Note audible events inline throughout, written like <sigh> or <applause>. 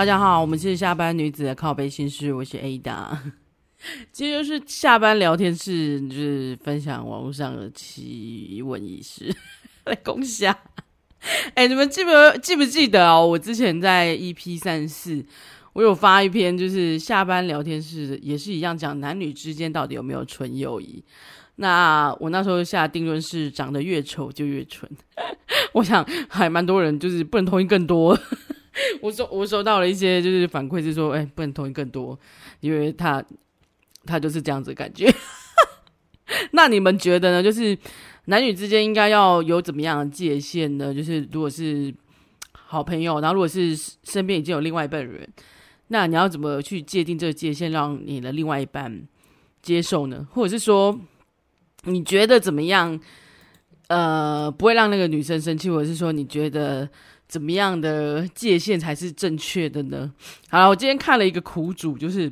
大家好，我们是下班女子的靠背心事，我是 Ada。今天就是下班聊天室，就是分享网络上的奇闻异事来攻下。哎、你们记不记不记得哦？我之前在 EP 三十四，我有发一篇，就是下班聊天室也是一样，讲男女之间到底有没有纯友谊。那我那时候下定论是，长得越丑就越纯。<laughs> 我想还蛮多人就是不能同意更多。<laughs> 我收我收到了一些就是反馈，是说，哎、不能同意更多，因为他他就是这样子感觉。<laughs> 那你们觉得呢？就是男女之间应该要有怎么样的界限呢？就是如果是好朋友，然后如果是身边已经有另外一半人，那你要怎么去界定这个界限，让你的另外一半接受呢？或者是说，你觉得怎么样？呃，不会让那个女生生气，或者是说，你觉得？怎么样的界限才是正确的呢？好了，我今天看了一个苦主，就是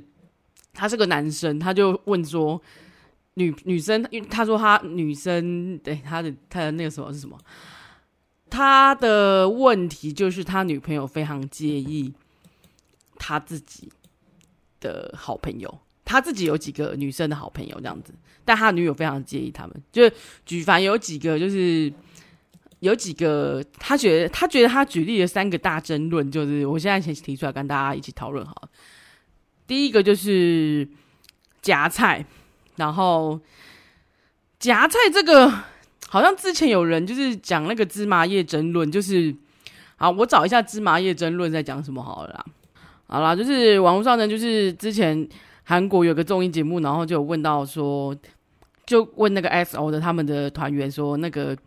他是个男生，他就问说，女女生，因为他说他女生，对他的他的那个什么是什么？他的问题就是他女朋友非常介意他自己的好朋友，他自己有几个女生的好朋友这样子，但他女友非常介意他们，就举凡有几个就是。有几个，他觉得他觉得他举例了三个大争论，就是我现在先提出来跟大家一起讨论好了。第一个就是夹菜，然后夹菜这个好像之前有人就是讲那个芝麻叶争论，就是好，我找一下芝麻叶争论在讲什么好了啦。好啦，就是网络上呢，就是之前韩国有个综艺节目，然后就有问到说，就问那个 XO 的他们的团员说那个。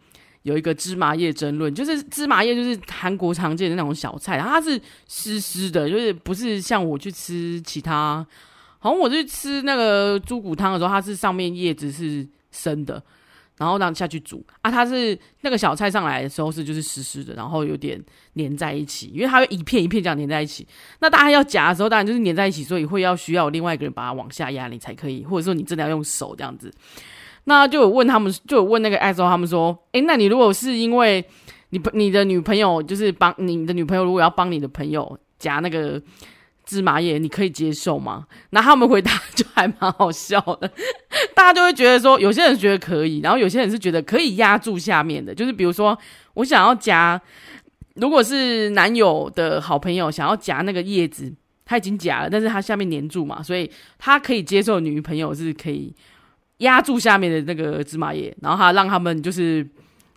有一个芝麻叶争论，就是芝麻叶就是韩国常见的那种小菜，它是湿湿的，就是不是像我去吃其他，好像我去吃那个猪骨汤的时候，它是上面叶子是生的，然后让下去煮啊，它是那个小菜上来的时候是就是湿湿的，然后有点粘在一起，因为它会一片一片这样粘在一起，那大家要夹的时候当然就是粘在一起，所以会要需要另外一个人把它往下压，你才可以，或者说你真的要用手这样子。那就有问他们，就有问那个艾周他们说，诶、那你如果是因为你你的女朋友就是帮你的女朋友，如果要帮你的朋友夹那个芝麻叶，你可以接受吗？那他们回答就还蛮好笑的，<laughs> 大家就会觉得说，有些人觉得可以，然后有些人是觉得可以压住下面的，就是比如说我想要夹，如果是男友的好朋友想要夹那个叶子，他已经夹了，但是他下面黏住嘛，所以他可以接受女朋友是可以。压住下面的那个芝麻叶，然后他让他们就是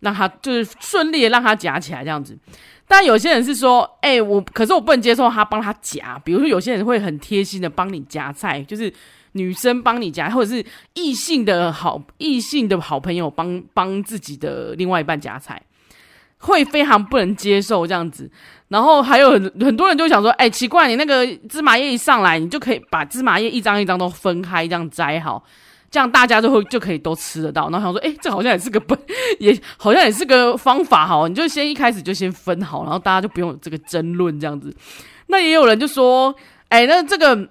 让他就是顺利的让他夹起来这样子。但有些人是说，哎、我可是我不能接受他帮他夹。比如说有些人会很贴心的帮你夹菜，就是女生帮你夹，或者是异性的好异性的好朋友帮帮自己的另外一半夹菜，会非常不能接受这样子。然后还有很很多人就想说，哎、奇怪，你那个芝麻叶一上来，你就可以把芝麻叶一张一张都分开这样摘好。这样大家就会就可以都吃得到，然后想说，哎，这好像也是个本，<laughs> 也好像也是个方法哈。你就先一开始就先分好，然后大家就不用这个争论这样子。那也有人就说，哎，那这个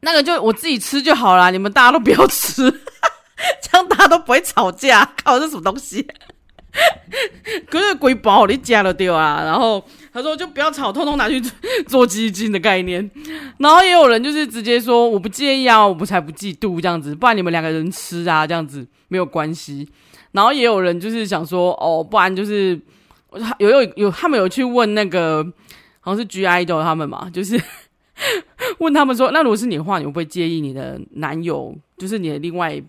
那个就我自己吃就好啦，你们大家都不要吃，<laughs> 这样大家都不会吵架。靠，这什么东西？<laughs> 可是贵宝你加了对啊，然后。他说：“就不要吵，通通拿去做基金的概念。<laughs> ”然后也有人就是直接说：“我不介意啊，我不才不嫉妒这样子，不然你们两个人吃啊，这样子没有关系。”然后也有人就是想说：“哦，不然就是有有有，他们有去问那个好像是 G I D 他们嘛，就是 <laughs> 问他们说：‘那如果是你的话，你会不会介意你的男友，就是你的另外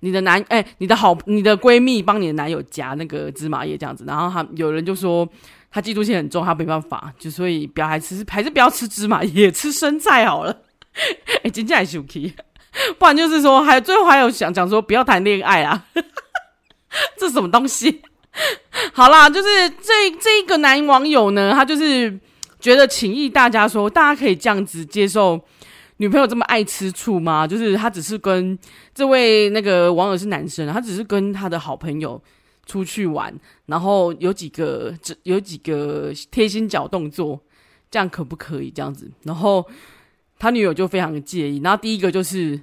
你的男哎、你的好你的闺蜜帮你的男友夹那个芝麻叶这样子？’然后他有人就说。”他嫉妒心很重，他没办法，就所以不要还吃，还是不要吃芝麻也，吃生菜好了。<laughs> 哎、欸，真的还是可以，<laughs> 不然就是说，还最后还有想讲说不要谈恋爱啊，<laughs> 这什么东西？好啦，就是这这一个男网友呢，他就是觉得请益大家说，大家可以这样子接受女朋友这么爱吃醋吗？就是他只是跟这位那个网友是男生，他只是跟他的好朋友。出去玩，然后有几个这有几个贴心小动作，这样可不可以这样子？然后他女友就非常的介意。然后第一个就是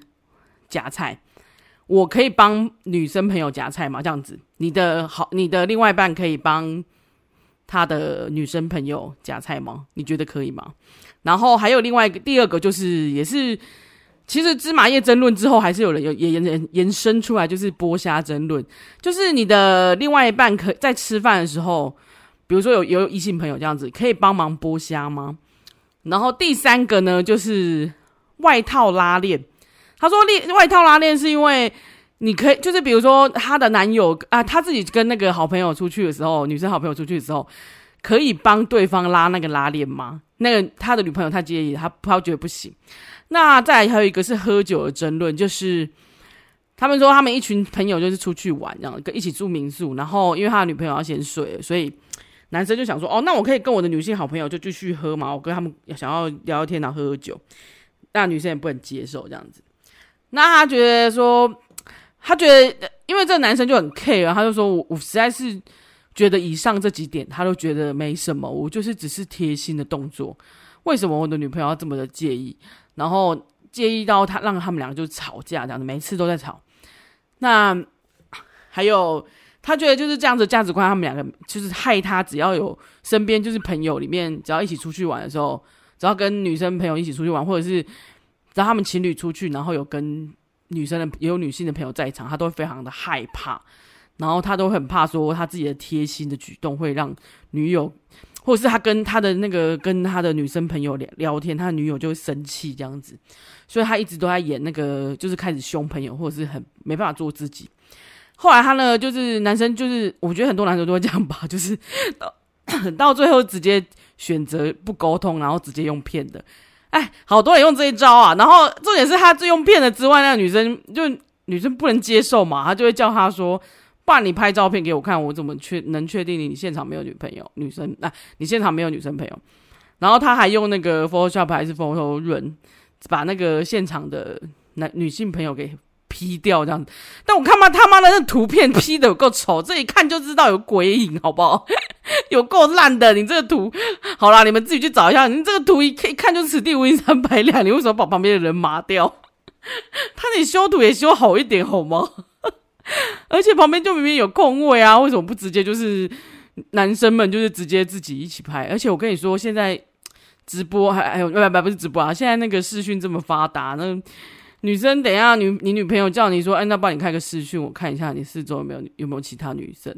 夹菜，我可以帮女生朋友夹菜吗？这样子，你的好，你的另外一半可以帮他的女生朋友夹菜吗？你觉得可以吗？然后还有另外一个，第二个就是也是，其实芝麻叶争论之后，还是有人有也延延延伸出来，就是剥虾争论，就是你的另外一半可在吃饭的时候，比如说有有异性朋友这样子，可以帮忙剥虾吗？然后第三个呢，就是外套拉链。他说，链外套拉链是因为你可以，就是比如说他的男友啊，他自己跟那个好朋友出去的时候，女生好朋友出去的时候，可以帮对方拉那个拉链吗？那个他的女朋友他介意，他他觉得不行。那再还有一个是喝酒的争论，就是他们说他们一群朋友就是出去玩，这样跟一起住民宿，然后因为他的女朋友要先睡，所以男生就想说，哦，那我可以跟我的女性好朋友就继续喝嘛，我跟他们想要聊聊天，然后喝喝酒，那女生也不能接受这样子。那他觉得说，他觉得因为这个男生就很 care，他就说我我实在是觉得以上这几点他都觉得没什么，我就是只是贴心的动作，为什么我的女朋友要这么的介意？然后介意到他让他们两个就吵架这样子，每次都在吵。那还有他觉得就是这样子价值观，他们两个就是害他，只要有身边就是朋友里面，只要一起出去玩的时候，只要跟女生朋友一起出去玩，或者是。然后他们情侣出去，然后有跟女生的也有女性的朋友在场，他都会非常的害怕，然后他都很怕说他自己的贴心的举动会让女友，或者是他跟他的那个跟他的女生朋友聊聊天，他的女友就会生气这样子，所以他一直都在演那个就是开始凶朋友，或者是很没办法做自己。后来他呢，就是男生就是我觉得很多男生都会这样吧，<laughs> 就是到到最后直接选择不沟通，然后直接用骗的。哎，好多人用这一招啊！然后重点是他最用骗的之外，那个女生就女生不能接受嘛，他就会叫他说：“不然你拍照片给我看，我怎么确能确定你现场没有女朋友？女生啊，你现场没有女生朋友。”然后他还用那个 Photoshop 还是 Photo Run 把那个现场的男女性朋友给 P 掉这样子。但我看嘛，他妈的那图片 P 的有够丑，这一看就知道有鬼影，好不好？<laughs> 有够烂的，你这个图，好啦，你们自己去找一下。你这个图一看一看就此地无银三百两，你为什么把旁边的人麻掉？<laughs> 他你修图也修好一点好吗？<laughs> 而且旁边就明明有空位啊，为什么不直接就是男生们就是直接自己一起拍？而且我跟你说，现在直播还还有不不不是直播啊，现在那个视讯这么发达，那女生等一下女你女朋友叫你说，哎，那帮你开个视讯，我看一下你四周有没有有没有其他女生。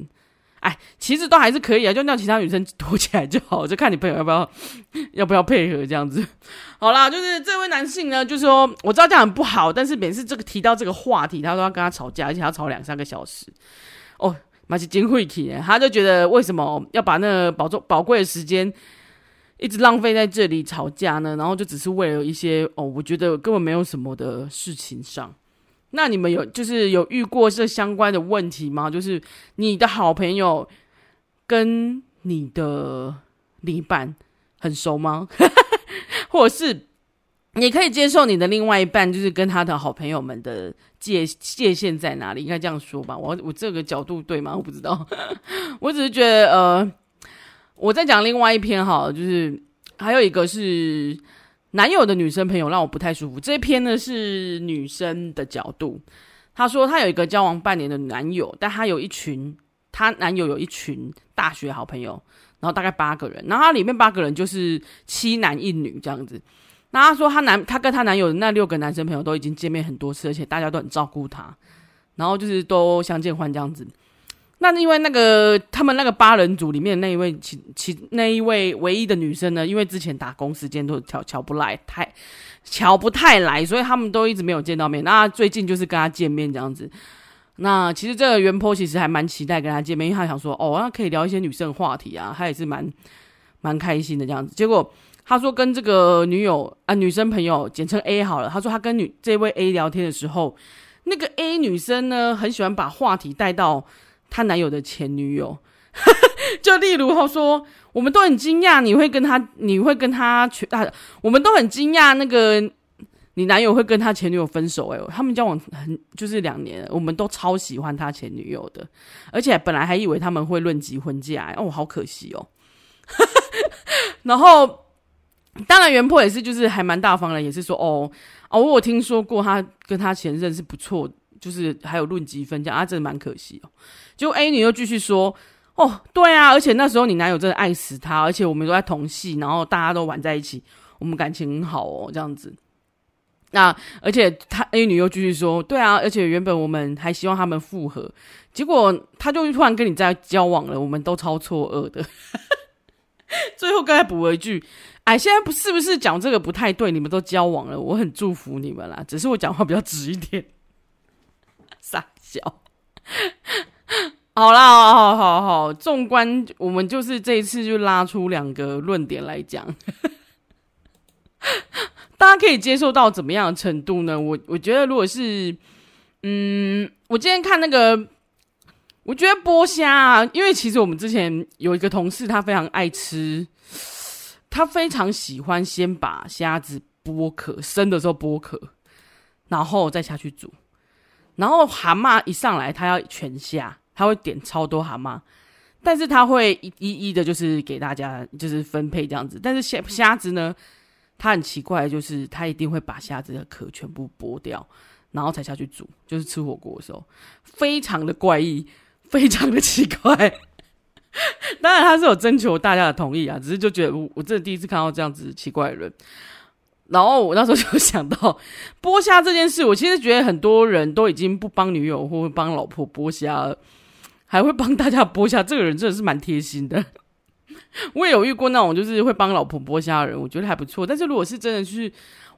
哎，其实都还是可以啊，就让其他女生躲起来就好，<laughs> 就看你朋友要不要，要不要配合这样子。好啦，就是这位男性呢，就是说我知道这样很不好，但是每次这个提到这个话题，他都要跟他吵架，而且要吵两三个小时。哦，马起金会体，他就觉得为什么要把那个宝重宝贵的时间一直浪费在这里吵架呢？然后就只是为了一些哦，我觉得根本没有什么的事情上。那你们有就是有遇过这相关的问题吗？就是你的好朋友跟你的另一半很熟吗？<laughs> 或者是你可以接受你的另外一半就是跟他的好朋友们的界界限在哪里？应该这样说吧。我我这个角度对吗？我不知道。<laughs> 我只是觉得呃，我在讲另外一篇哈，就是还有一个是。男友的女生朋友让我不太舒服。这一篇呢是女生的角度，她说她有一个交往半年的男友，但她有一群，她男友有一群大学好朋友，然后大概八个人，然后她里面八个人就是七男一女这样子。那她说她男，她跟她男友的那六个男生朋友都已经见面很多次，而且大家都很照顾她，然后就是都相见欢这样子。那因为那个他们那个八人组里面那一位其其那一位唯一的女生呢，因为之前打工时间都瞧瞧不来，太瞧不太来，所以他们都一直没有见到面。那最近就是跟他见面这样子。那其实这个原坡其实还蛮期待跟他见面，因为他想说哦，那可以聊一些女生话题啊，他也是蛮蛮开心的这样子。结果他说跟这个女友啊女生朋友简称 A 好了，他说他跟女这位 A 聊天的时候，那个 A 女生呢很喜欢把话题带到。她男友的前女友，<laughs> 就例如他说，我们都很惊讶你会跟他，你会跟他全啊，我们都很惊讶那个你男友会跟他前女友分手。哎，他们交往很就是两年，我们都超喜欢他前女友的，而且本来还以为他们会论及婚嫁，哦，好可惜哦。<laughs> 然后当然原 po 也是就是还蛮大方的，也是说哦哦，我有听说过他跟他前任是不错的，就是还有论及婚嫁啊，真的蛮可惜哦。就 A 女又继续说：“哦，对啊，而且那时候你男友真的爱死他，而且我们都在同系，然后大家都玩在一起，我们感情很好哦，这样子。那而且他 A 女又继续说，对啊，而且原本我们还希望他们复合，结果他就突然跟你在交往了，我们都超错愕的。<laughs> 最后刚才补了一句，哎，现在不是不是讲这个不太对，你们都交往了，我很祝福你们啦，只是我讲话比较直一点，<laughs> 好啦，好好好，纵观我们就是这一次就拉出两个论点来讲，<laughs> 大家可以接受到怎么样的程度呢？我我觉得如果是，嗯，我今天看那个，我觉得剥虾啊，因为其实我们之前有一个同事，他非常爱吃，他非常喜欢先把虾子剥壳，生的时候剥壳，然后再下去煮，然后蛤蟆一上来，他要全下。他会点超多蛤蟆，但是他会一一一的，就是给大家就是分配这样子。但是虾虾子呢，他很奇怪，就是他一定会把虾子的壳全部剥掉，然后才下去煮，就是吃火锅的时候，非常的怪异，非常的奇怪。<laughs> 当然他是有征求大家的同意啊，只是就觉得我我真的第一次看到这样子奇怪的人。然后我那时候就想到剥虾这件事，我其实觉得很多人都已经不帮女友或帮老婆剥虾了。还会帮大家剥虾，这个人真的是蛮贴心的。<laughs> 我也有遇过那种就是会帮老婆剥虾的人，我觉得还不错。但是如果是真的是，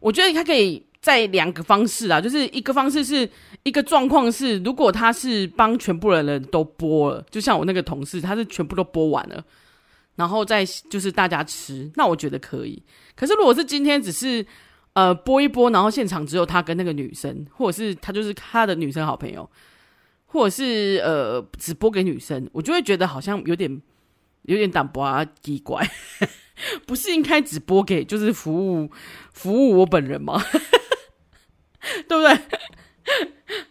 我觉得他可以在两个方式啊，就是一个方式是一个状况是，如果他是帮全部的人都剥了，就像我那个同事，他是全部都剥完了，然后再就是大家吃，那我觉得可以。可是如果是今天只是呃播一播，然后现场只有他跟那个女生，或者是他就是他的女生好朋友。或者是呃，只播给女生，我就会觉得好像有点有点胆薄啊，奇怪，<laughs> 不是应该只播给就是服务服务我本人吗？<laughs> 对不对？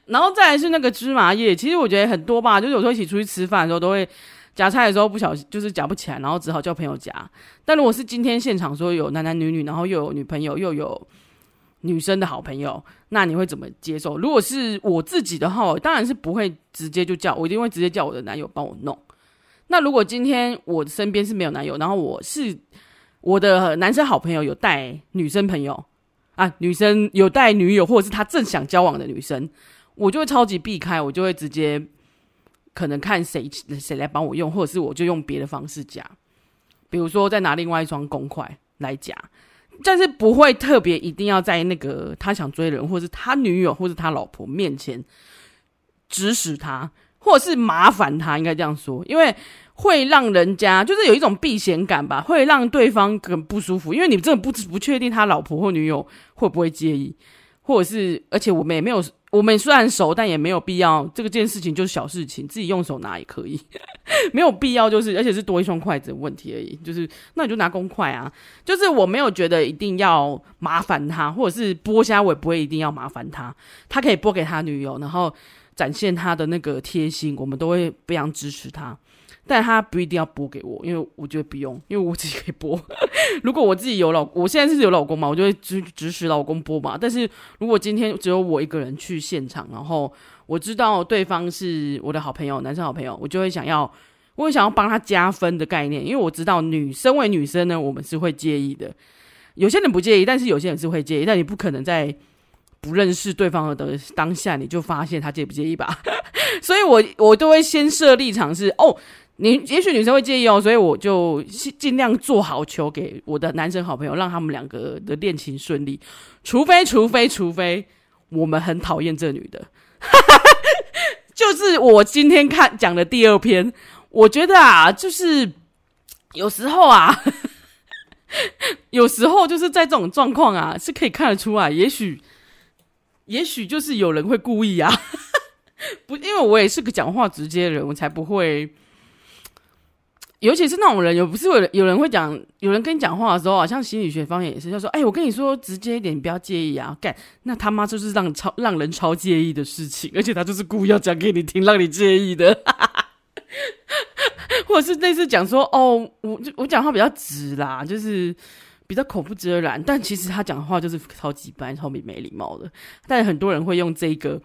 然后再来是那个芝麻叶，其实我觉得很多吧，就是有时候一起出去吃饭的时候，都会夹菜的时候不小心就是夹不起来，然后只好叫朋友夹。但如果是今天现场说有男男女女，然后又有女朋友又有。女生的好朋友，那你会怎么接受？如果是我自己的话，当然是不会直接就叫，我一定会直接叫我的男友帮我弄。那如果今天我身边是没有男友，然后我是我的男生好朋友有带女生朋友啊，女生有带女友，或者是他正想交往的女生，我就会超级避开，我就会直接可能看谁谁来帮我用，或者是我就用别的方式夹，比如说再拿另外一双公筷来夹。但是不会特别一定要在那个他想追人，或者是他女友，或者他老婆面前指使他，或者是麻烦他，应该这样说，因为会让人家就是有一种避嫌感吧，会让对方很不舒服，因为你真的不不确定他老婆或女友会不会介意，或者是而且我们也没有。我们虽然熟，但也没有必要。这个件事情就是小事情，自己用手拿也可以，<laughs> 没有必要。就是而且是多一双筷子的问题而已。就是那你就拿公筷啊。就是我没有觉得一定要麻烦他，或者是剥虾，我也不会一定要麻烦他。他可以剥给他女友，然后展现他的那个贴心，我们都会非常支持他。但他不一定要播给我，因为我觉得不用，因为我自己可以播。<laughs> 如果我自己有老，我现在是有老公嘛，我就会指指使老公播嘛。但是如果今天只有我一个人去现场，然后我知道对方是我的好朋友，男生好朋友，我就会想要，我会想要帮他加分的概念，因为我知道女生为女生呢，我们是会介意的。有些人不介意，但是有些人是会介意。但你不可能在不认识对方的当下，你就发现他介不介意吧？<laughs> 所以我我都会先设立场是哦。你也许女生会介意哦，所以我就尽量做好球给我的男生好朋友，让他们两个的恋情顺利。除非，除非，除非我们很讨厌这女的，<laughs> 就是我今天看讲的第二篇，我觉得啊，就是有时候啊，<laughs> 有时候就是在这种状况啊，是可以看得出来，也许，也许就是有人会故意啊，<laughs> 不，因为我也是个讲话直接的人，我才不会。尤其是那种人，有不是有人有人会讲，有人跟你讲话的时候，好像心理学方面也是，就说：“哎、我跟你说直接一点，你不要介意啊。”干，那他妈就是让超让人超介意的事情，而且他就是故意要讲给你听，让你介意的。<laughs> 或者是类似讲说：“哦，我我讲话比较直啦，就是比较口不遮拦。”但其实他讲话就是超级白、超级没礼貌的。但很多人会用这个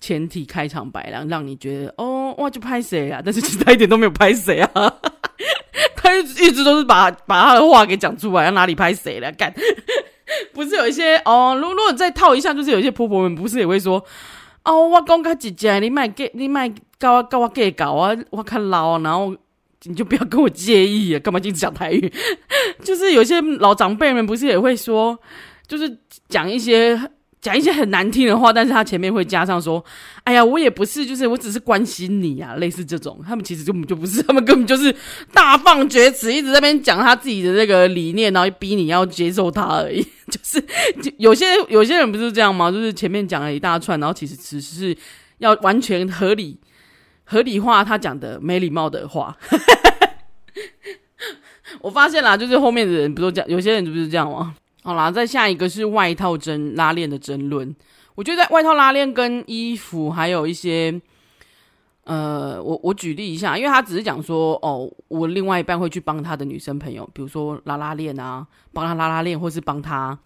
前提开场白，然后让你觉得哦哇就拍谁啊？但是其实他一点都没有拍谁啊，一直一直都是把把他的话给讲出来，要哪里拍谁了？干，<laughs> 不是有一些哦，如如果再套一下，就是有一些婆婆们不是也会说哦，我讲他姐姐，你卖给你卖搞我搞我给搞啊，我看老，然后你就不要跟我介意啊，干嘛一直讲台语？<laughs> 就是有些老长辈们不是也会说，就是讲一些。讲一些很难听的话，但是他前面会加上说：“哎呀，我也不是，就是我只是关心你啊。”类似这种，他们其实根本就不是，他们根本就是大放厥词，一直在那边讲他自己的那个理念，然后逼你要接受他而已。<laughs> 就是有些有些人不是这样吗？就是前面讲了一大串，然后其实只是要完全合理合理化他讲的没礼貌的话。<laughs> 我发现啦，就是后面的人不是这样，有些人不是这样吗？好啦，再下一个是外套争拉链的争论。我觉得在外套拉链跟衣服还有一些，呃，我我举例一下，因为他只是讲说，哦，我另外一半会去帮他的女生朋友，比如说拉拉链啊，帮他拉拉链，或是帮他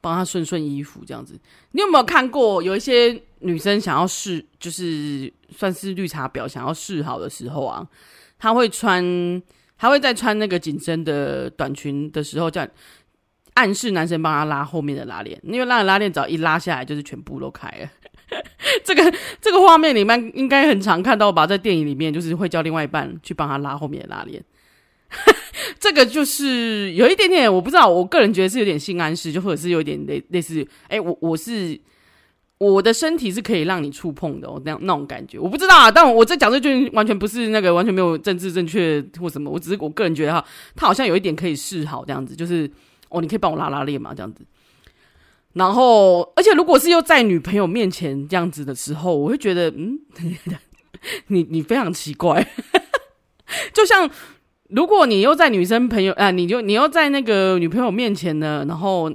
帮他顺顺衣服这样子。你有没有看过有一些女生想要试，就是算是绿茶婊想要试好的时候啊，她会穿，她会在穿那个紧身的短裙的时候这样。暗示男生帮他拉后面的拉链，因为拉的拉链只要一拉下来，就是全部都开了。<laughs> 这个这个画面里面应该很常看到吧？在电影里面，就是会叫另外一半去帮他拉后面的拉链。<laughs> 这个就是有一点点，我不知道，我个人觉得是有点性暗示，就或者是有点类类似，哎，我我是我的身体是可以让你触碰的，哦，那样那种感觉，我不知道啊。但我我在讲这句完全不是那个完全没有政治正确或什么，我只是我个人觉得哈，他好像有一点可以示好这样子，就是。哦，你可以帮我拉拉链吗？这样子，然后，而且如果是又在女朋友面前这样子的时候，我会觉得，嗯，你你非常奇怪。<laughs> 就像如果你又在女生朋友啊，你就你又在那个女朋友面前呢，然后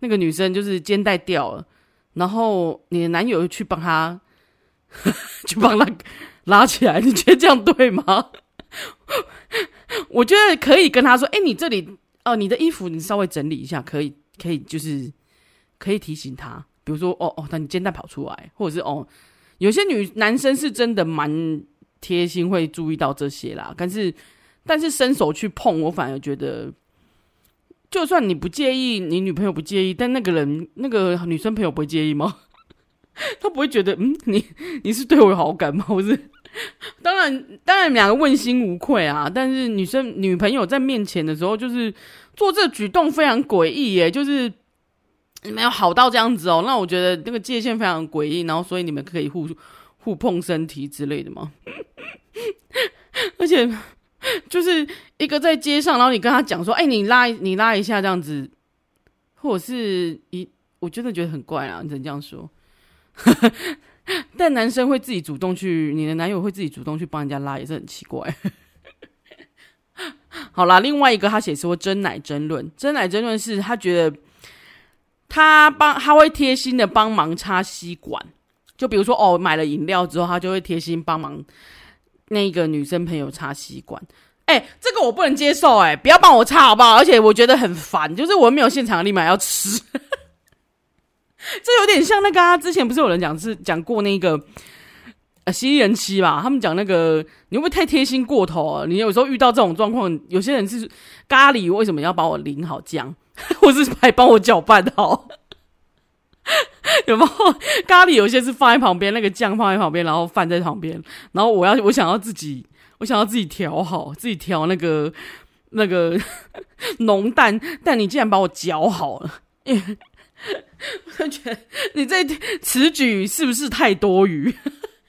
那个女生就是肩带掉了，然后你的男友去帮她 <laughs> 去帮她拉起来，你觉得这样对吗？<laughs> 我觉得可以跟他说，哎，你这里。哦，你的衣服你稍微整理一下，可以，可以，就是可以提醒他，比如说，哦哦，那你肩带跑出来，或者是哦，有些女男生是真的蛮贴心，会注意到这些啦。但是，但是伸手去碰，我反而觉得，就算你不介意，你女朋友不介意，但那个人，那个女生朋友不会介意吗？<laughs> 他不会觉得，嗯，你你是对我有好感吗？我是。<laughs> 当然，当然，两个问心无愧啊。但是女生女朋友在面前的时候，就是做这举动非常诡异耶，就是没有好到这样子哦。那我觉得那个界限非常诡异，然后所以你们可以互互碰身体之类的吗？<laughs> 而且就是一个在街上，然后你跟他讲说：“哎，你拉你拉一下这样子。”或者是一，我真的觉得很怪啊。你怎这样说？<laughs> 但男生会自己主动去，你的男友会自己主动去帮人家拉，也是很奇怪。<laughs> 好啦，另外一个他写说真奶争论，真奶争论是他觉得他帮他会贴心的帮忙插吸管，就比如说哦，买了饮料之后，他就会贴心帮忙那个女生朋友插吸管。哎、这个我不能接受、欸，哎，不要帮我插好不好？而且我觉得很烦，就是我没有现场立马要吃。<laughs> 这有点像那个，之前不是有人讲是讲过那个呃新人期吧？他们讲那个你会不会太贴心过头啊？你有时候遇到这种状况，有些人是咖喱为什么要把我淋好酱，<laughs> 或是还帮我搅拌好？<laughs> 有没有咖喱？有些是放在旁边，那个酱放在旁边，然后饭在旁边，然后我要我想要自己，我想要自己调好，自己调那个那个浓淡，但你竟然把我搅好了。<laughs> 我就觉得你这此举是不是太多余？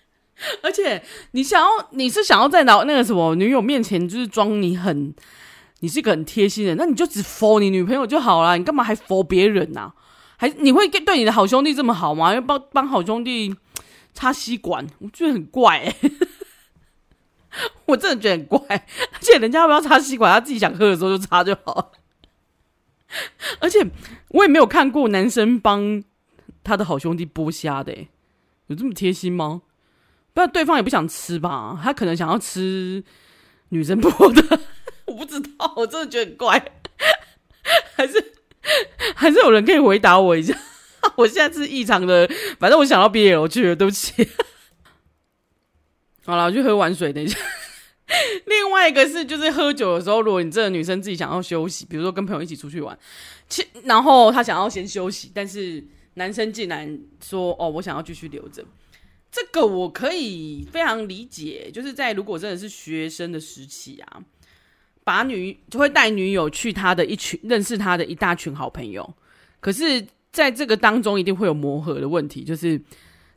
<laughs> 而且你想要，你是想要在老那个什么女友面前，就是装你很，你是一个很贴心的，那你就只 for 你女朋友就好了，你干嘛还 for 别人呐、啊？还你会对你的好兄弟这么好吗？要帮帮好兄弟插吸管，我觉得很怪、欸，<laughs> 我真的觉得很怪。而且人家要不要插吸管，他自己想喝的时候就插就好。<laughs> 而且我也没有看过男生帮他的好兄弟剥虾的，有这么贴心吗？不然对方也不想吃吧？他可能想要吃女生剥的，<laughs> 我不知道，我真的觉得很怪。<laughs> 还是还是有人可以回答我一下？我现在是异常的，反正我想到 BL 去了，对不起。好了，我去喝碗水，等一下。<laughs> 另外一个是，就是喝酒的时候，如果你这个女生自己想要休息，比如说跟朋友一起出去玩，其然后她想要先休息，但是男生竟然说：“哦，我想要继续留着。”这个我可以非常理解，就是在如果真的是学生的时期啊，把女就会带女友去他的一群认识他的一大群好朋友，可是在这个当中一定会有磨合的问题，就是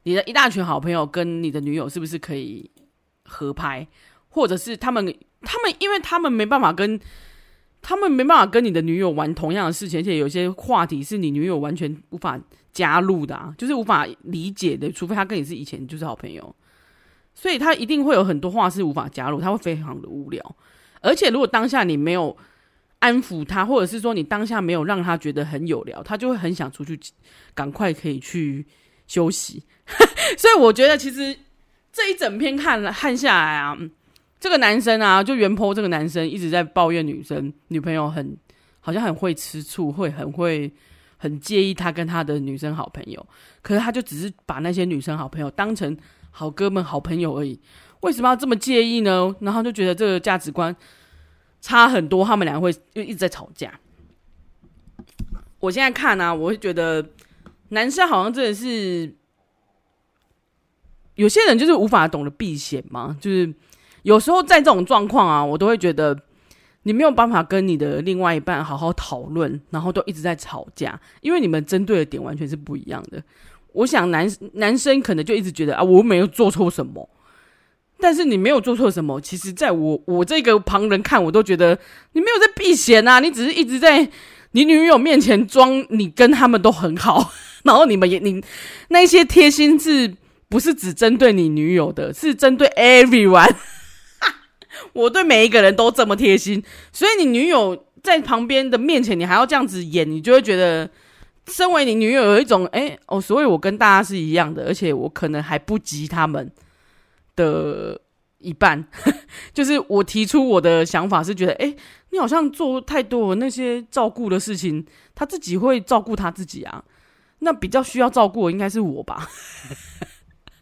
你的一大群好朋友跟你的女友是不是可以合拍，或者是他们他们因为他们没办法跟他们没办法跟你的女友玩同样的事情，而且有些话题是你女友完全无法。加入的啊，就是无法理解的，除非他跟你是以前就是好朋友，所以他一定会有很多话是无法加入，他会非常的无聊。而且如果当下你没有安抚他，或者是说你当下没有让他觉得很有聊，他就会很想出去，赶快可以去休息。<laughs> 所以我觉得其实这一整篇看了看下来啊，这个男生啊，就原 PO 这个男生一直在抱怨女生女朋友很好像很会吃醋，会很会。很介意他跟他的女生好朋友，可是他就只是把那些女生好朋友当成好哥们、好朋友而已。为什么要这么介意呢？然后就觉得这个价值观差很多，他们俩会又一直在吵架。我现在看啊，我会觉得男生好像真的是有些人就是无法懂得避嫌嘛，就是有时候在这种状况啊，我都会觉得。你没有办法跟你的另外一半好好讨论，然后都一直在吵架，因为你们针对的点完全是不一样的。我想男男生可能就一直觉得啊，我没有做错什么，但是你没有做错什么。其实，在我我这个旁人看，我都觉得你没有在避嫌啊，你只是一直在你女友面前装你跟他们都很好，然后你们也你那些贴心是不是只针对你女友的，是针对 everyone。我对每一个人都这么贴心，所以你女友在旁边的面前，你还要这样子演，你就会觉得，身为你女友有一种，哎、哦，所以我跟大家是一样的，而且我可能还不及他们的一半。<laughs> 就是我提出我的想法是觉得，哎、你好像做太多那些照顾的事情，他自己会照顾他自己啊，那比较需要照顾的应该是我吧。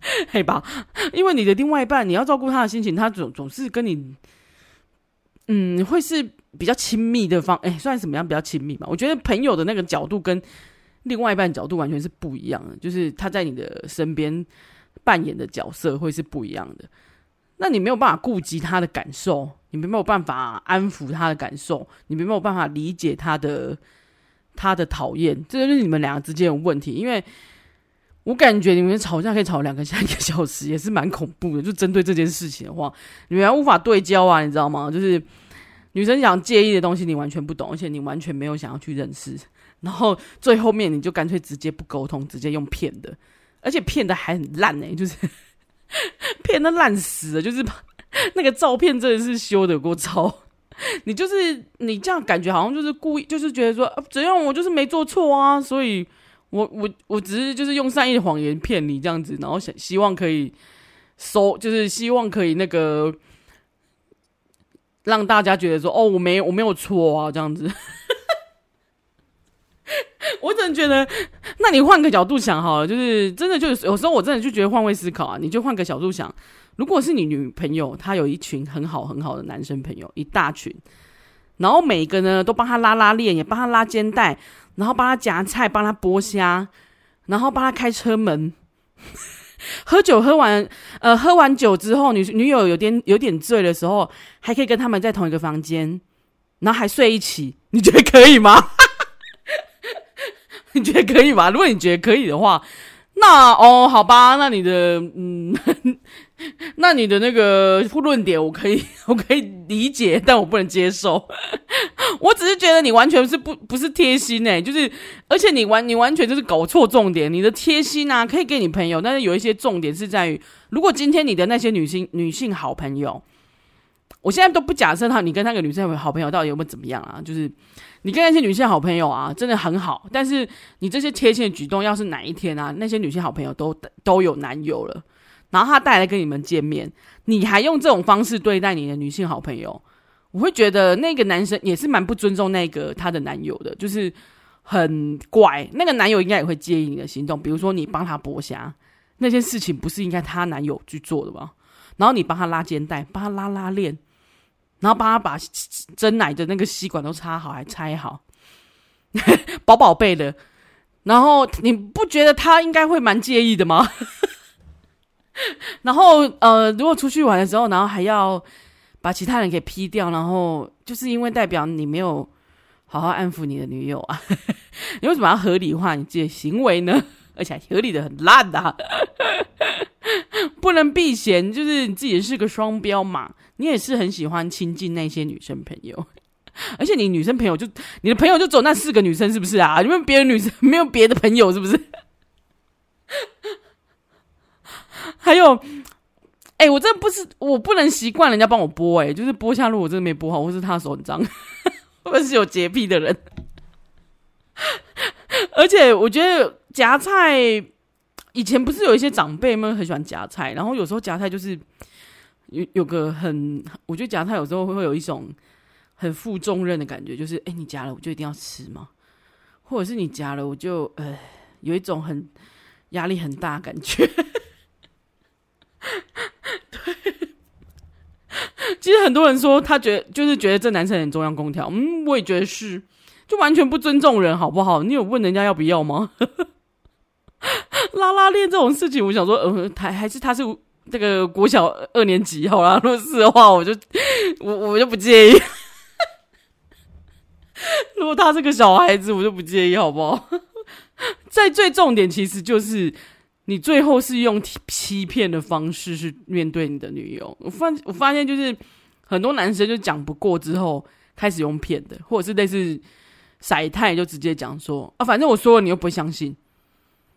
<laughs> 嘿吧，因为你的另外一半，你要照顾他的心情，他总总是跟你，嗯，会是比较亲密的方，哎，算什么样比较亲密嘛？我觉得朋友的那个角度跟另外一半角度完全是不一样的，就是他在你的身边扮演的角色会是不一样的。那你没有办法顾及他的感受，你没有办法安抚他的感受，你没有办法理解他的他的讨厌，这就是你们两个之间有问题，因为。我感觉你们吵架可以吵两个三个小时，也是蛮恐怖的。就针对这件事情的话，<laughs> 你们无法对焦啊，你知道吗？就是女生想介意的东西，你完全不懂，而且你完全没有想要去认识。然后最后面你就干脆直接不沟通，直接用骗的，而且骗的还很烂哎、<laughs> 就是骗的烂死了，<laughs> 就是那个照片真的是修的够糟。你就是你这样感觉好像就是故意，就是觉得说啊，怎样我就是没做错啊，所以。我我我只是就是用善意的谎言骗你这样子，然后想希望可以收，就是希望可以那个让大家觉得说哦，我没我没有错啊这样子。<laughs> 我真的觉得，那你换个角度想好了，就是真的就是有时候我真的就觉得换位思考啊，你就换个角度想，如果是你女朋友，她有一群很好很好的男生朋友，一大群，然后每个呢都帮她拉拉链，也帮她拉肩带。然后帮他夹菜，帮他剥虾，然后帮他开车门。<laughs> 喝酒喝完，呃，喝完酒之后，女女友有点有点醉的时候，还可以跟他们在同一个房间，然后还睡一起。你觉得可以吗？<laughs> 你觉得可以吗？如果你觉得可以的话，那哦，好吧，那你的嗯。<laughs> 那你的那个论点我可以我可以理解，但我不能接受。我只是觉得你完全是不不是贴心哎、就是而且你完你完全就是搞错重点。你的贴心啊，可以给你朋友，但是有一些重点是在于，如果今天你的那些女性女性好朋友，我现在都不假设他你跟那个女生好朋友到底有没有怎么样啊？就是你跟那些女性好朋友啊，真的很好，但是你这些贴心的举动，要是哪一天啊，那些女性好朋友都都有男友了。然后他带来跟你们见面，你还用这种方式对待你的女性好朋友，我会觉得那个男生也是蛮不尊重那个他的男友的，就是很怪，那个男友应该也会介意你的行动，比如说你帮他剥虾，那件事情不是应该他男友去做的吗？然后你帮他拉肩带，帮他拉拉链，然后帮他把真奶的那个吸管都插好，还拆好，<laughs> 宝宝贝的。然后你不觉得他应该会蛮介意的吗？<laughs> 然后呃，如果出去玩的时候，然后还要把其他人给劈掉，然后就是因为代表你没有好好安抚你的女友啊，<laughs> 你为什么要合理化你自己的行为呢？<laughs> 而且合理的很烂的啊，<laughs> 不能避嫌，就是你自己是个双标嘛，你也是很喜欢亲近那些女生朋友。而且你女生朋友就你的朋友就走那四个女生是不是啊？你们别的女生没有别的朋友是不是？还有，哎、我真的不是我不能习惯人家帮我剥，哎，就是剥虾如果我真的没剥好，或是他手很脏，或者是有洁癖的人。而且我觉得夹菜以前不是有一些长辈们很喜欢夹菜，然后有时候夹菜就是有有个很，我觉得夹菜有时候会有一种。很负重任的感觉，就是哎、你夹了我就一定要吃吗？或者是你夹了我就呃，有一种很压力很大感觉。<laughs> 其实很多人说他觉得就是觉得这男生很中央空调，嗯，我也觉得是，就完全不尊重人，好不好？你有问人家要不要吗？<laughs> 拉拉链这种事情，我想说，呃，他还是他是这个国小二年级，好啦，如果是的话，我就我我就不介意。<laughs> 如果他是个小孩子，我就不介意，好不好？在最重点，其实就是你最后是用欺骗的方式去面对你的女友。我发我发现，就是很多男生就讲不过之后，开始用骗的，或者是类似甩态，就直接讲说啊，反正我说了，你又不会相信，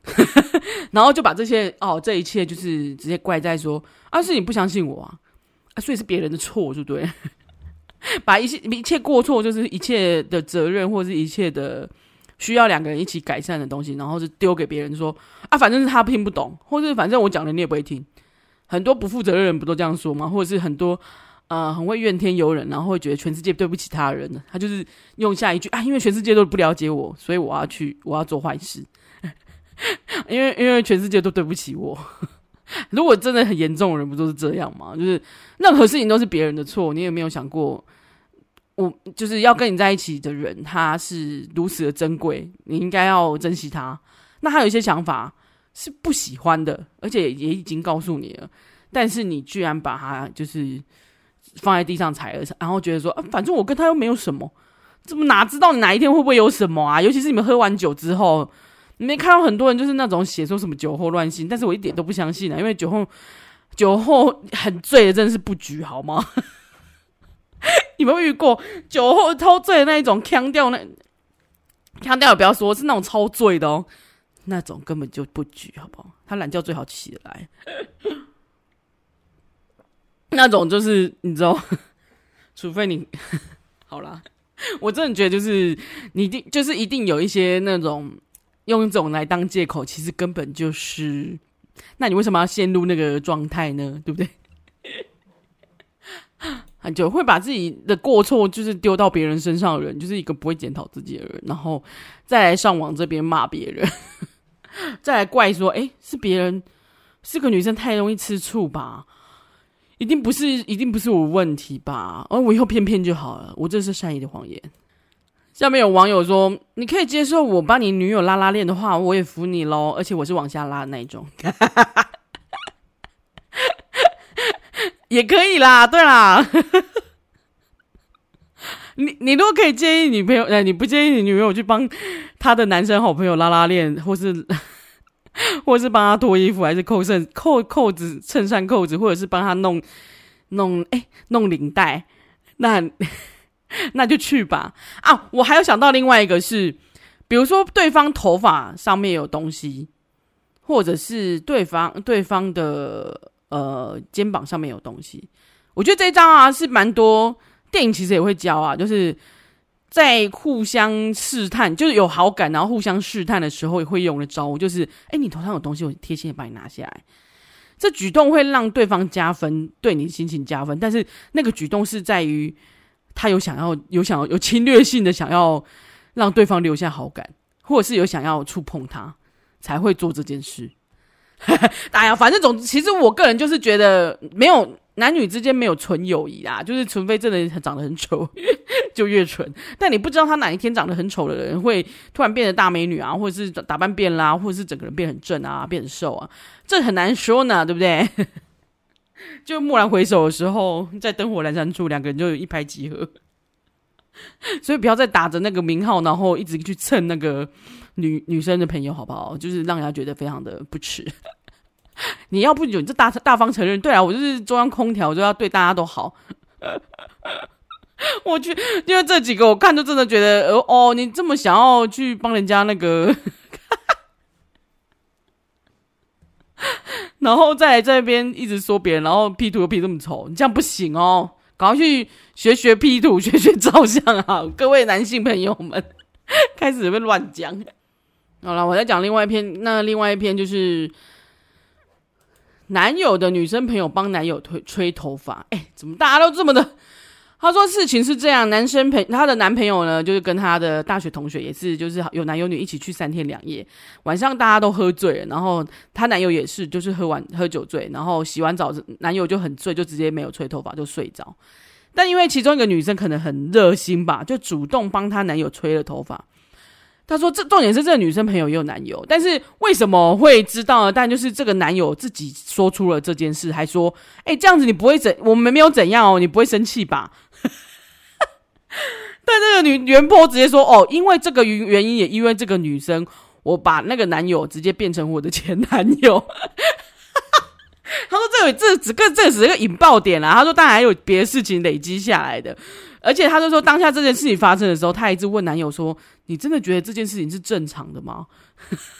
<laughs> 然后就把这些哦，这一切就是直接怪在说啊，是你不相信我啊，啊所以是别人的错，对不对？<laughs> 把一切一切过错，就是一切的责任，或者是一切的需要两个人一起改善的东西，然后就丢给别人说啊，反正是他听不懂，或者是反正我讲了你也不会听。很多不负责任的人不都这样说吗？或者是很多呃很会怨天尤人，然后会觉得全世界对不起他人，他就是用下一句啊，因为全世界都不了解我，所以我要去我要做坏事，<laughs> 因为因为全世界都对不起我。<laughs> 如果真的很严重的人，不都是这样吗？就是任何事情都是别人的错，你有没有想过？我就是要跟你在一起的人，他是如此的珍贵，你应该要珍惜他。那他有一些想法是不喜欢的，而且也已经告诉你了，但是你居然把他就是放在地上踩了，然后觉得说，啊，反正我跟他又没有什么，怎么哪知道你哪一天会不会有什么啊？尤其是你们喝完酒之后，你没看到很多人就是那种写说什么酒后乱性，但是我一点都不相信啊，因为酒后酒后很醉的真的是不举好吗？<laughs> 你们有遇过酒后偷醉的那一种，腔调那腔调也不要说，是那种超醉的哦，那种根本就不举，好不好？他懒觉最好起来，<laughs> 那种就是你知道，<laughs> 除非你好啦，我真的觉得就是你一定就是一定有一些那种用一种来当借口，其实根本就是，那你为什么要陷入那个状态呢？对不对？就会把自己的过错就是丢到别人身上的人，就是一个不会检讨自己的人，然后再来上网这边骂别人，<laughs> 再来怪说，哎，是别人是个女生太容易吃醋吧？一定不是，一定不是我问题吧？哦、我以后骗骗就好了，我这是善意的谎言。下面有网友说，你可以接受我帮你女友拉拉链的话，我也服你喽，而且我是往下拉的那一种。也可以啦，对啦，<laughs> 你你如果可以建议女朋友，哎，你不建议你女朋友去帮她的男生好朋友拉拉链，或是 <laughs> 或是帮他脱衣服，还是扣衬扣扣子、衬衫扣子，或者是帮他弄弄哎、弄领带，那 <laughs> 那就去吧。啊，我还有想到另外一个是，比如说对方头发上面有东西，或者是对方对方的。呃，肩膀上面有东西，我觉得这一招啊是蛮多电影其实也会教啊，就是在互相试探，就是有好感然后互相试探的时候也会用的招，就是哎、你头上有东西，我贴心的把你拿下来。这举动会让对方加分，对你心情加分，但是那个举动是在于他有想要有想要有侵略性的想要让对方留下好感，或者是有想要触碰他，才会做这件事。<laughs> 哎呀，反正总其实我个人就是觉得没有。男女之间没有纯友谊啊，就是除非真的长得很丑，<laughs> 就越纯。但你不知道他哪一天长得很丑的人会突然变得大美女啊，或者是打扮变啦，或者是整个人变很正啊，变很瘦啊，这很难说呢，对不对？<laughs> 就蓦然回首的时候，在灯火阑珊处，两个人就一拍即合。所以不要再打着那个名号，然后一直去蹭那个女女生的朋友，好不好？就是让人家觉得非常的不耻。<laughs> 你要不就你就大大方承认，对啊，我就是中央空调，我就要对大家都好。<laughs> 我去，因为这几个我看都真的觉得，哦，你这么想要去帮人家那个，<laughs> 然后再来这边一直说别人，然后 P 图又 P 这么丑，你这样不行哦，赶快去学学 P 图，学学照相啊，各位男性朋友们，开始会乱讲。好了，我再讲另外一篇，那另外一篇就是。男友的女生朋友帮男友吹吹头发，哎，怎么大家都这么的？他说事情是这样，男生朋他的男朋友呢，就是跟他的大学同学也是，就是有男有女一起去三天两夜，晚上大家都喝醉了，然后他男友也是，就是喝完喝酒醉，然后洗完澡，男友就很醉，就直接没有吹头发就睡着。但因为其中一个女生可能很热心吧，就主动帮她男友吹了头发。他说：“这重点是这个女生朋友也有男友，但是为什么会知道呢？但就是这个男友自己说出了这件事，还说：‘哎，这样子你不会怎，我们没有怎样哦，你不会生气吧？’ <laughs> 但这个女原 po 直接说：‘哦，因为这个原原因，也因为这个女生，我把那个男友直接变成我的前男友。<laughs> ’他说：‘这个这只个这只是个引爆点啦。’他说：‘当然还有别的事情累积下来的。’而且他就说，当下这件事情发生的时候，他一直问男友说：“你真的觉得这件事情是正常的吗？”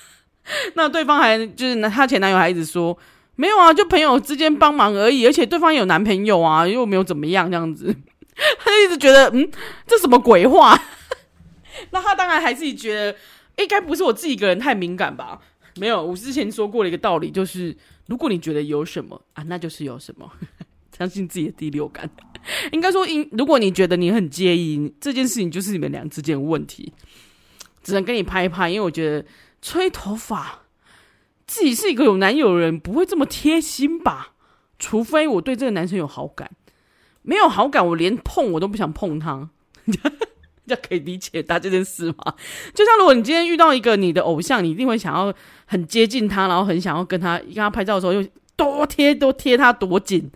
<laughs> 那对方还就是他前男友还一直说：“没有啊，就朋友之间帮忙而已。”而且对方有男朋友啊，又没有怎么样这样子，<laughs> 他就一直觉得嗯，这什么鬼话？<laughs> 那他当然还是觉得应该不是我自己一个人太敏感吧？没有，我之前说过了一个道理，就是如果你觉得有什么啊，那就是有什么，相信自己的第六感。<laughs> 应该说，因如果你觉得你很介意这件事情，就是你们俩之间的问题，只能跟你拍一拍。因为我觉得吹头发，自己是一个有男友的人，不会这么贴心吧？除非我对这个男生有好感，没有好感，我连碰我都不想碰他。<laughs> 这可以理解他这件事吗？就像如果你今天遇到一个你的偶像，你一定会想要很接近他，然后很想要跟他跟他拍照的时候，又多贴多贴他多紧。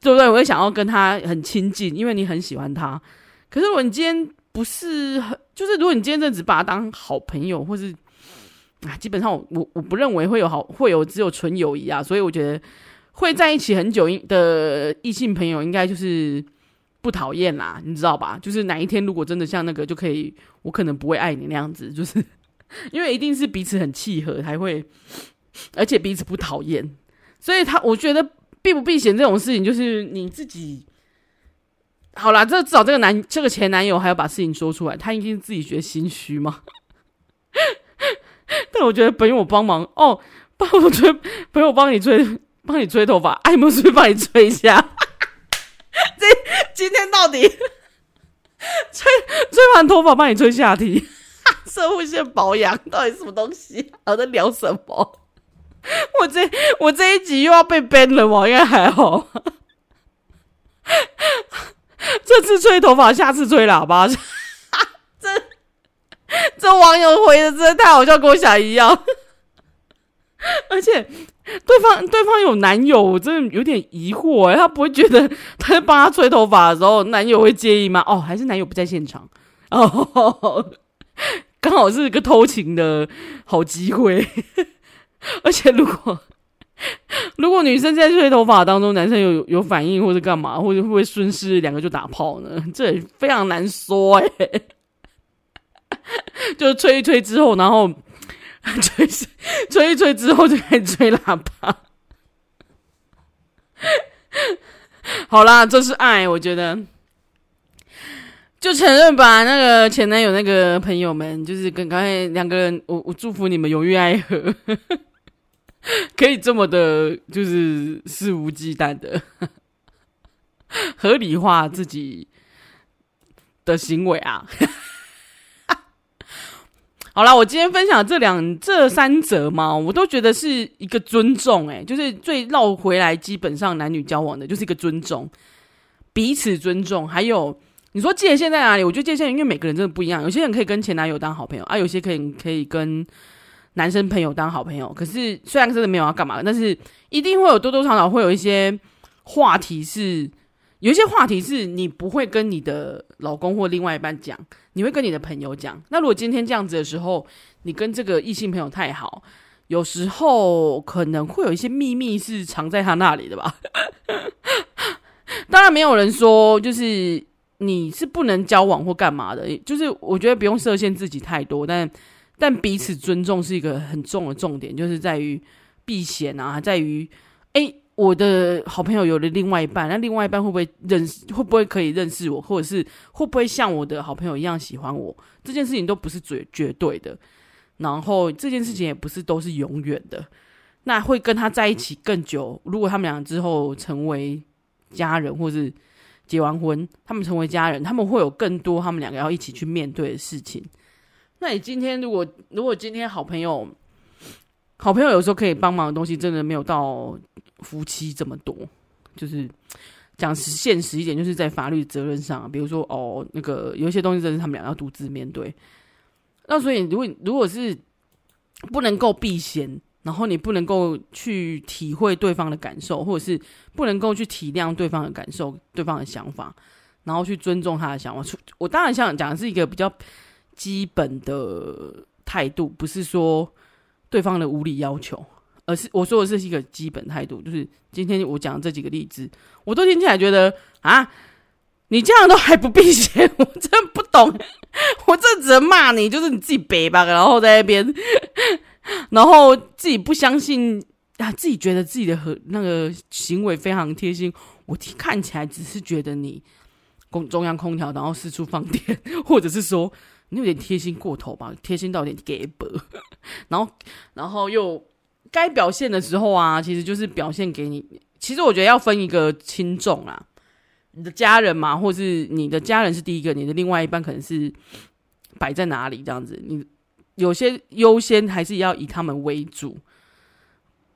对不对？我会想要跟他很亲近，因为你很喜欢他。可是如果你今天不是很，就是如果你今天真的只把他当好朋友，或是啊，基本上我我我不认为会有好会有只有纯友谊啊。所以我觉得会在一起很久的异性朋友，应该就是不讨厌啦，你知道吧？就是哪一天如果真的像那个就可以，我可能不会爱你那样子，就是因为一定是彼此很契合，才会而且彼此不讨厌。所以他我觉得。避不避嫌这种事情，就是你自己好啦，这至少这个男这个前男友还要把事情说出来，他一定自己觉得心虚嘛。<laughs> 但我觉得朋友帮忙哦，帮我吹，朋友帮你吹，帮你吹头发，爱慕是帮你吹一下？<laughs> 这今天到底吹吹完头发帮你吹下体，<laughs> 摄护腺保养到底什么东西？我在聊什么？<laughs> 我这我这一集又要被 ban 了吗？应该还好。这次吹头发，下次吹喇叭。<laughs> 这这网友回的真的太好笑，跟我想一样。而且对方对方有男友，我真的有点疑惑哎，他不会觉得他在帮他吹头发的时候，男友会介意吗？哦，还是男友不在现场？哦，<laughs> 刚好是一个偷情的好机会。<laughs> 而且，如果如果女生在吹头发当中，男生有有反应或者干嘛，或者会不会顺势两个就打炮呢？<laughs> 这也非常难说哎、<laughs> 就吹一吹之后，然后吹吹一吹之后就开始吹喇叭。好啦，这是爱，我觉得就承认吧。那个前男友那个朋友们，就是跟刚才两个人，我我祝福你们永浴爱河。<laughs> 可以这么的，就是肆无忌惮的 <laughs> 合理化自己的行为啊！<laughs> 好啦，我今天分享这两这三则嘛，我都觉得是一个尊重、欸，诶，就是最绕回来，基本上男女交往的就是一个尊重，彼此尊重。还有你说界限在哪里？我觉得界限因为每个人真的不一样，有些人可以跟前男友当好朋友啊，有些可以可以跟男生朋友当好朋友。可是虽然真的没有要干嘛，但是一定会有多多少少会有一些话题是。有一些话题是你不会跟你的老公或另外一半讲，你会跟你的朋友讲。那如果今天这样子的时候，你跟这个异性朋友太好，有时候可能会有一些秘密是藏在他那里的吧。当然，没有人说就是你是不能交往或干嘛的，就是我觉得不用设限自己太多，但但彼此尊重是一个很重的重点，就是在于避嫌啊，在于诶。我的好朋友有了另外一半，那另外一半会不会认识？会不会可以认识我？或者是会不会像我的好朋友一样喜欢我？这件事情都不是绝绝对的，然后这件事情也不是都是永远的。那会跟他在一起更久，如果他们俩之后成为家人，或是结完婚，他们成为家人，他们会有更多他们两个要一起去面对的事情。那你今天如果如果今天好朋友，好朋友有时候可以帮忙的东西，真的没有到。夫妻这么多，就是讲实现实一点，就是在法律责任上，比如说哦，那个有一些东西真的是他们俩要独自面对。那所以，如果如果是不能够避嫌，然后你不能够去体会对方的感受，或者是不能够去体谅对方的感受、对方的想法，然后去尊重他的想法，我当然想讲的是一个比较基本的态度，不是说对方的无理要求。而是我说的是一个基本态度，就是今天我讲这几个例子，我都听起来觉得啊，你这样都还不避嫌，我真不懂，<laughs> 我这只能骂你，就是你自己北吧，然后在那边，然后自己不相信啊，自己觉得自己的和那个行为非常贴心，我看起来只是觉得你空中央空调，然后四处放电，<laughs> 或者是说你有点贴心过头吧，贴心到有点给薄，<laughs> 然后然后又。该表现的时候啊，其实就是表现给你。其实我觉得要分一个轻重啊，你的家人嘛，或是你的家人是第一个，你的另外一半可能是摆在哪里这样子。你有些优先还是要以他们为主，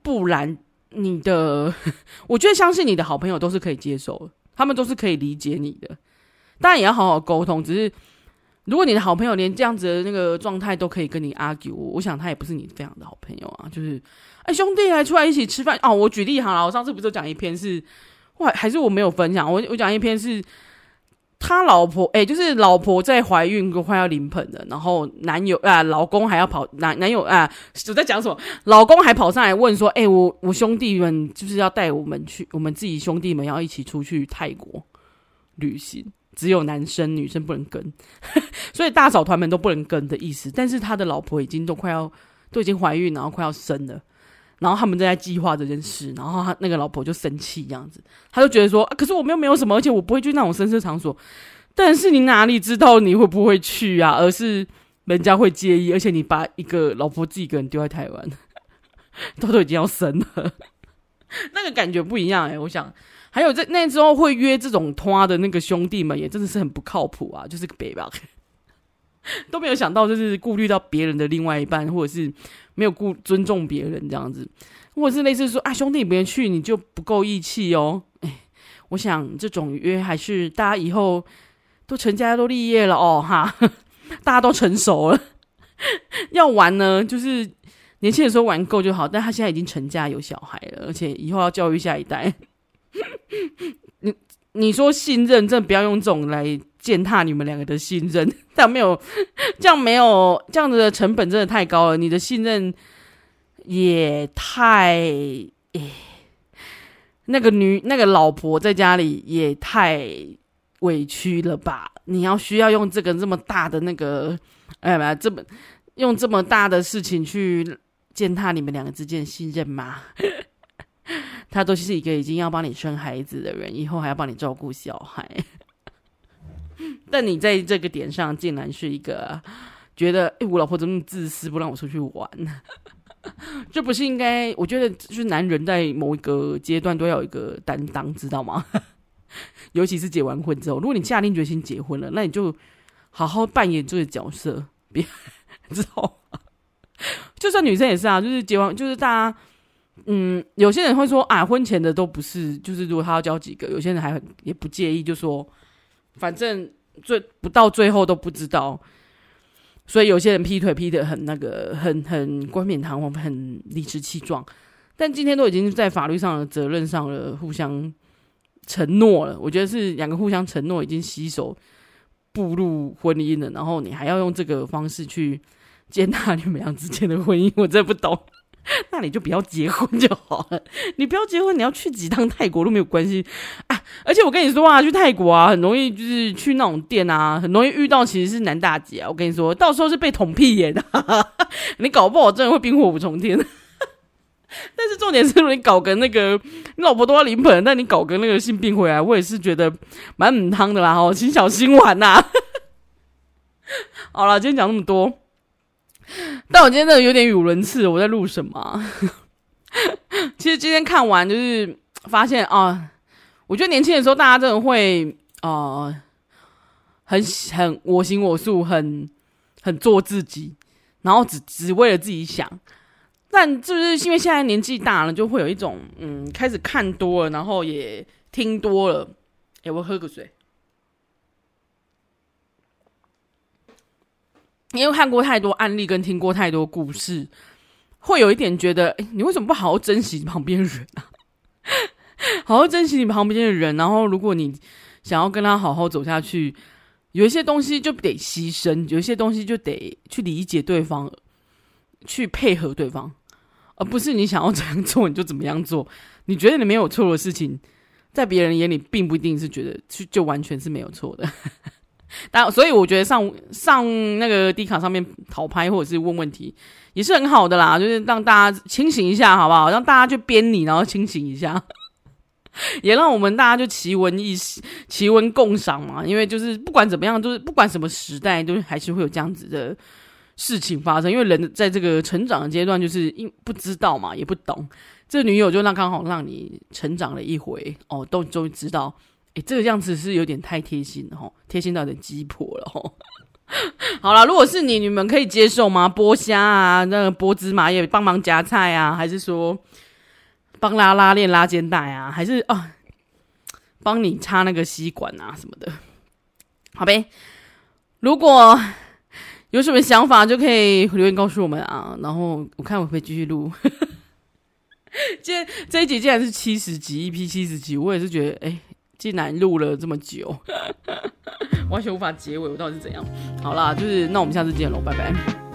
不然你的，我觉得相信你的好朋友都是可以接受，他们都是可以理解你的。当然也要好好沟通，只是。如果你的好朋友连这样子的那个状态都可以跟你 argue，我想他也不是你非常的好朋友啊。就是，哎、兄弟，还出来一起吃饭哦。我举例好了，我上次不是讲一篇是，哇，还是我没有分享。我我讲一篇是，他老婆，哎、就是老婆在怀孕快要临盆了，然后男友啊，老公还要跑男男友啊，我在讲什么？老公还跑上来问说，哎、我我兄弟们就是要带我们去，我们自己兄弟们要一起出去泰国旅行。只有男生，女生不能跟，<laughs> 所以大嫂团们都不能跟的意思。但是他的老婆已经都快要都已经怀孕，然后快要生了，然后他们正在计划这件事，然后他那个老婆就生气这样子，他就觉得说、可是我们又没有什么，而且我不会去那种声色场所。但是你哪里知道你会不会去啊？而是人家会介意，而且你把一个老婆自己一个人丢在台湾，<laughs> 都都已经要生了，<laughs> 那个感觉不一样哎、我想。还有在那之后会约这种拖的那个兄弟们也真的是很不靠谱啊，就是个北吧，<laughs> 都没有想到就是顾虑到别人的另外一半，或者是没有顾尊重别人这样子，或者是类似说啊兄弟别人去你就不够义气哦。我想这种约还是大家以后都成家都立业了哦哈，<laughs> 大家都成熟了，<laughs> 要玩呢就是年轻的时候玩够就好，但他现在已经成家有小孩了，而且以后要教育下一代。<laughs> 你你说信任，真的不要用这种来践踏你们两个的信任，<laughs> 这样没有，这样没有，这样子的成本真的太高了。你的信任也太，诶，<sighs> 那个女那个老婆在家里也太委屈了吧？你要需要用这个这么大的那个，哎呀妈，这么用这么大的事情去践踏你们两个之间的信任吗？<laughs> 他都是一个已经要帮你生孩子的人，以后还要帮你照顾小孩，<laughs> 但你在这个点上竟然是一个觉得，哎，我老婆怎么那么自私，不让我出去玩？<laughs> 这不是应该？我觉得，就是男人在某一个阶段都要有一个担当，知道吗？尤其是结完婚之后，如果你下定决心结婚了，那你就好好扮演这个角色，别知道吗？就算女生也是啊，就是结婚，就是大家，嗯，有些人会说啊，婚前的都不是，就是如果他要交几个，有些人还很也不介意，就说反正最不到最后都不知道，所以有些人劈腿劈得很那个，很很冠冕堂皇，很理直气壮，但今天都已经在法律上的责任上了，互相承诺了，我觉得是两个互相承诺，已经携手步入婚姻了，然后你还要用这个方式去。接纳你们俩之间的婚姻，我真的不懂。<laughs> 那你就不要结婚就好了。你不要结婚，你要去几趟泰国都没有关系啊。而且我跟你说啊，去泰国啊，很容易就是去那种店啊，很容易遇到其实是男大姐啊。我跟你说，到时候是被捅屁眼的，<laughs> 你搞不好真的会冰火五重天。<laughs> 但是重点是，如果你搞个那个，你老婆都要临盆，但你搞个那个性病回来，我也是觉得蛮母汤的啦。哦，请小心玩呐。好了，今天讲那么多。<laughs> 但我今天真的有点语无伦次，我在录什么？<laughs> 其实今天看完就是发现啊，我觉得年轻的时候大家真的会啊，很很我行我素，很很做自己，然后只只为了自己想。但是是因为现在年纪大了，就会有一种嗯，开始看多了，然后也听多了。哎，我喝个水。因为看过太多案例，跟听过太多故事，会有一点觉得，哎，你为什么不好好珍惜你旁边人啊？<laughs> 好好珍惜你旁边的人，然后如果你想要跟他好好走下去，有一些东西就得牺牲，有一些东西就得去理解对方，去配合对方，而不是你想要怎样做你就怎么样做。你觉得你没有错的事情，在别人眼里并不一定是觉得就就完全是没有错的。<laughs> 但所以我觉得上上那个 D 卡上面讨拍或者是问问题也是很好的啦，就是让大家清醒一下，好不好？让大家去编你，然后清醒一下，<laughs> 也让我们大家就奇闻异、奇闻共赏嘛。因为就是不管怎么样，就是不管什么时代，都还是会有这样子的事情发生。因为人在这个成长的阶段，就是因不知道嘛，也不懂。这女友就让刚好让你成长了一回哦，都终于知道。诶，这个样子是有点太贴心了吼，贴心到有点鸡婆了吼。<laughs> 好了，如果是你，你们可以接受吗？剥虾啊，那个剥芝麻叶帮忙夹菜啊，还是说帮拉拉链、拉肩带啊，还是啊帮你插那个吸管啊什么的？好呗，如果有什么想法，就可以留言告诉我们啊。然后我看我会继续录。<laughs> 今天这一集竟然是七十集，EP 七十集，我也是觉得诶。竟然录了这么久，<laughs> 完全无法结尾，我到底是怎样？好啦，就是那我们下次见喽，拜拜。